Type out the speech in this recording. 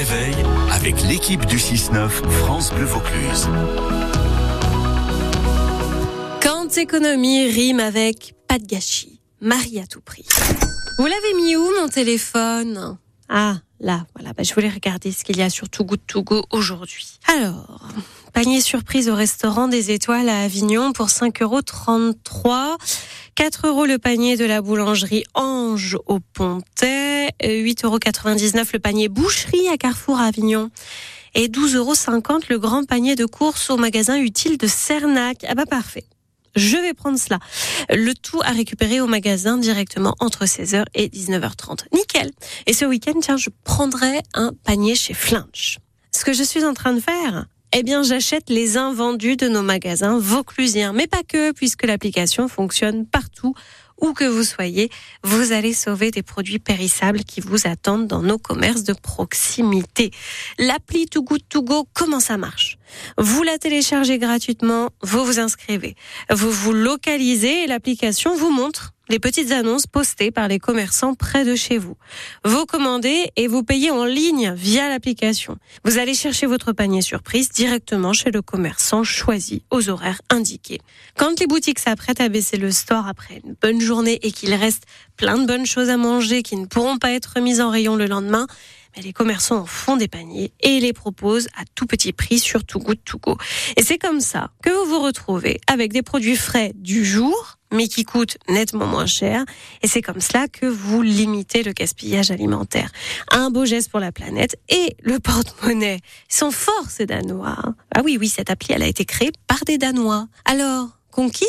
réveil avec l'équipe du 6-9 France Bleu Vaucluse. Quand économie rime avec pas de gâchis, Marie à tout prix. Vous l'avez mis où mon téléphone? Ah, là, voilà, bah, je voulais regarder ce qu'il y a sur Too Good To Go aujourd'hui. Alors, panier surprise au restaurant des étoiles à Avignon pour 5,33 euros. 4 euros le panier de la boulangerie Ange au Pontet. 8,99 euros le panier boucherie à Carrefour à Avignon. Et 12,50 euros le grand panier de courses au magasin utile de Cernac. Ah bah parfait. Je vais prendre cela. Le tout à récupérer au magasin directement entre 16h et 19h30. Nickel. Et ce week-end, tiens, je prendrai un panier chez Flinch. Ce que je suis en train de faire, eh bien, j'achète les invendus de nos magasins vauclusiens. Mais pas que, puisque l'application fonctionne partout où que vous soyez, vous allez sauver des produits périssables qui vous attendent dans nos commerces de proximité. L'appli Too Good To Go, comment ça marche? Vous la téléchargez gratuitement, vous vous inscrivez, vous vous localisez et l'application vous montre les petites annonces postées par les commerçants près de chez vous. Vous commandez et vous payez en ligne via l'application. Vous allez chercher votre panier surprise directement chez le commerçant choisi aux horaires indiqués. Quand les boutiques s'apprêtent à baisser le store après une bonne journée et qu'il reste plein de bonnes choses à manger qui ne pourront pas être mises en rayon le lendemain, mais les commerçants en font des paniers et les proposent à tout petit prix sur Too Good To Go. Et c'est comme ça que vous vous retrouvez avec des produits frais du jour mais qui coûtent nettement moins cher. Et c'est comme cela que vous limitez le gaspillage alimentaire. Un beau geste pour la planète et le porte-monnaie. Ils sont forts, ces Danois. Ah oui, oui, cette appli, elle a été créée par des Danois. Alors, conquis?